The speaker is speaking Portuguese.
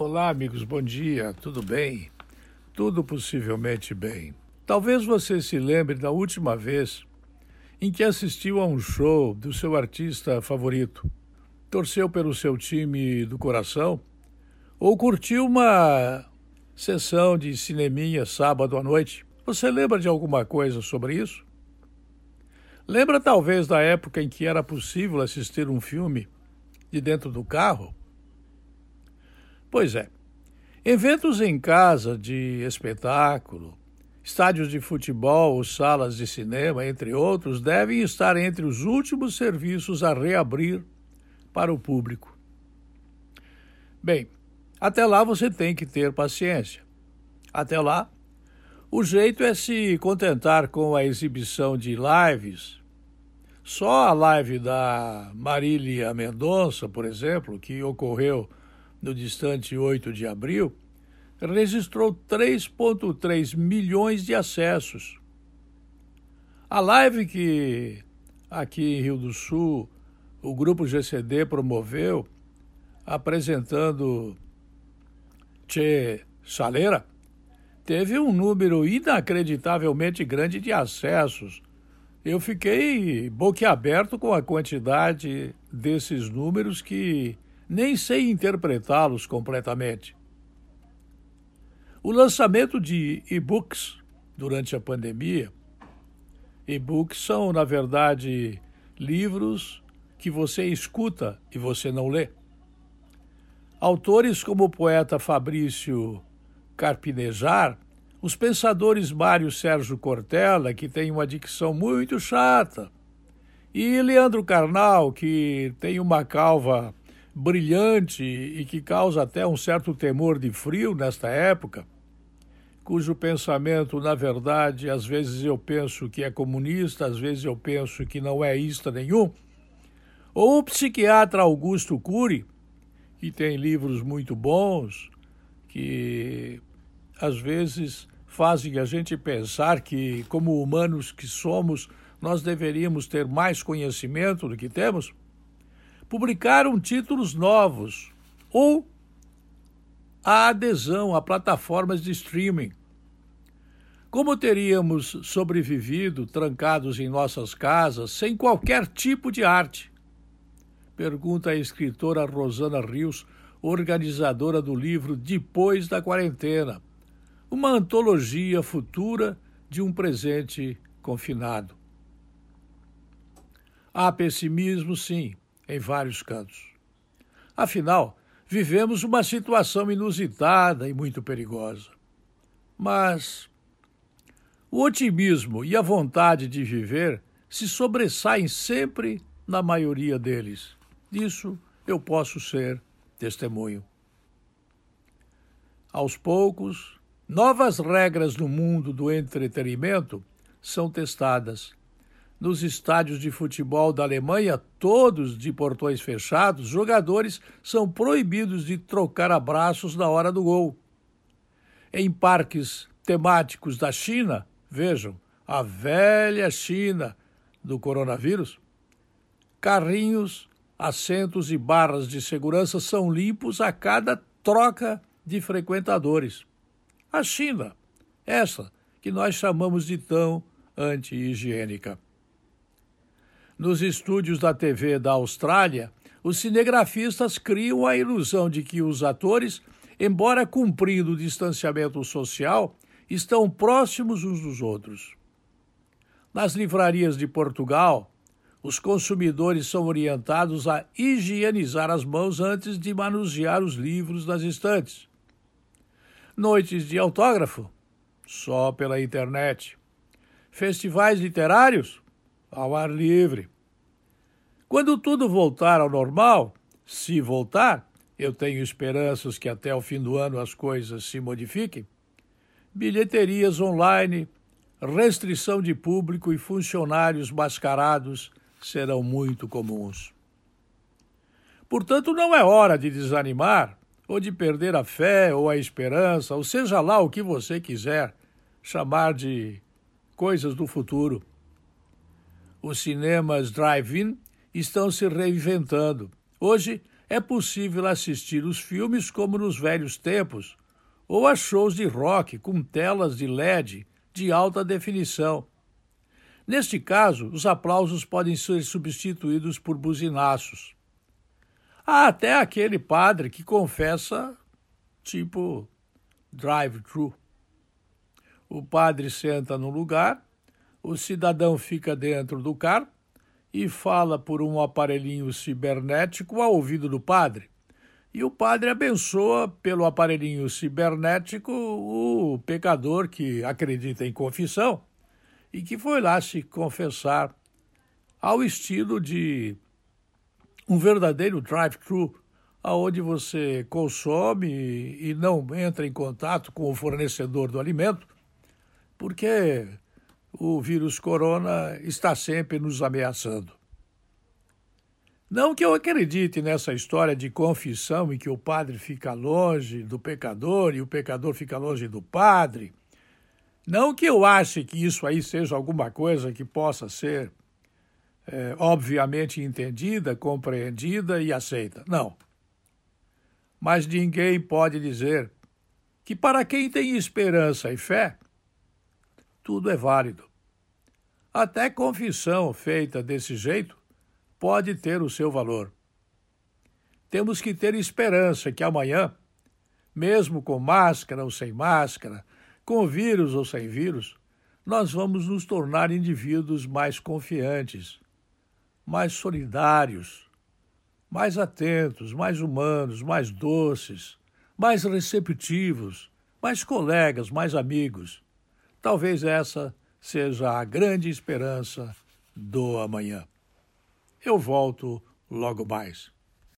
Olá, amigos, bom dia, tudo bem? Tudo possivelmente bem. Talvez você se lembre da última vez em que assistiu a um show do seu artista favorito, torceu pelo seu time do coração ou curtiu uma sessão de cineminha sábado à noite. Você lembra de alguma coisa sobre isso? Lembra talvez da época em que era possível assistir um filme de dentro do carro? Pois é. Eventos em casa de espetáculo, estádios de futebol, salas de cinema, entre outros, devem estar entre os últimos serviços a reabrir para o público. Bem, até lá você tem que ter paciência. Até lá, o jeito é se contentar com a exibição de lives. Só a live da Marília Mendonça, por exemplo, que ocorreu no distante 8 de abril, registrou 3,3 milhões de acessos. A live que aqui em Rio do Sul o grupo GCD promoveu, apresentando Che Saleira, teve um número inacreditavelmente grande de acessos. Eu fiquei boquiaberto com a quantidade desses números que nem sei interpretá-los completamente. O lançamento de e-books durante a pandemia. E-books são, na verdade, livros que você escuta e você não lê. Autores como o poeta Fabrício Carpinejar, os pensadores Mário Sérgio Cortella, que tem uma dicção muito chata, e Leandro Carnal, que tem uma calva brilhante e que causa até um certo temor de frio nesta época, cujo pensamento, na verdade, às vezes eu penso que é comunista, às vezes eu penso que não é ista nenhum, ou o psiquiatra Augusto Cury, que tem livros muito bons, que às vezes fazem a gente pensar que, como humanos que somos, nós deveríamos ter mais conhecimento do que temos publicaram títulos novos ou a adesão a plataformas de streaming. Como teríamos sobrevivido trancados em nossas casas sem qualquer tipo de arte? Pergunta a escritora Rosana Rios, organizadora do livro Depois da Quarentena, uma antologia futura de um presente confinado. Há pessimismo, sim, em vários cantos. Afinal, vivemos uma situação inusitada e muito perigosa. Mas o otimismo e a vontade de viver se sobressaem sempre na maioria deles. Disso eu posso ser testemunho. Aos poucos, novas regras no mundo do entretenimento são testadas nos estádios de futebol da Alemanha, todos de portões fechados, jogadores são proibidos de trocar abraços na hora do gol. Em parques temáticos da China, vejam, a velha China do coronavírus, carrinhos, assentos e barras de segurança são limpos a cada troca de frequentadores. A China, essa que nós chamamos de tão anti-higiênica. Nos estúdios da TV da Austrália, os cinegrafistas criam a ilusão de que os atores, embora cumprindo o distanciamento social, estão próximos uns dos outros. Nas livrarias de Portugal, os consumidores são orientados a higienizar as mãos antes de manusear os livros nas estantes. Noites de autógrafo? Só pela internet. Festivais literários? Ao ar livre. Quando tudo voltar ao normal, se voltar, eu tenho esperanças que até o fim do ano as coisas se modifiquem. Bilheterias online, restrição de público e funcionários mascarados serão muito comuns. Portanto, não é hora de desanimar, ou de perder a fé ou a esperança, ou seja lá o que você quiser chamar de coisas do futuro os cinemas drive-in estão se reinventando. Hoje é possível assistir os filmes como nos velhos tempos, ou a shows de rock com telas de LED de alta definição. Neste caso, os aplausos podem ser substituídos por buzinaços. Há até aquele padre que confessa, tipo drive-thru. O padre senta no lugar, o cidadão fica dentro do carro e fala por um aparelhinho cibernético ao ouvido do padre. E o padre abençoa pelo aparelhinho cibernético o pecador que acredita em confissão e que foi lá se confessar ao estilo de um verdadeiro drive-thru, aonde você consome e não entra em contato com o fornecedor do alimento, porque o vírus corona está sempre nos ameaçando. Não que eu acredite nessa história de confissão em que o padre fica longe do pecador e o pecador fica longe do padre. Não que eu ache que isso aí seja alguma coisa que possa ser é, obviamente entendida, compreendida e aceita. Não. Mas ninguém pode dizer que para quem tem esperança e fé, tudo é válido. Até confissão feita desse jeito pode ter o seu valor. Temos que ter esperança que amanhã, mesmo com máscara ou sem máscara, com vírus ou sem vírus, nós vamos nos tornar indivíduos mais confiantes, mais solidários, mais atentos, mais humanos, mais doces, mais receptivos, mais colegas, mais amigos. Talvez essa seja a grande esperança do amanhã. Eu volto logo mais.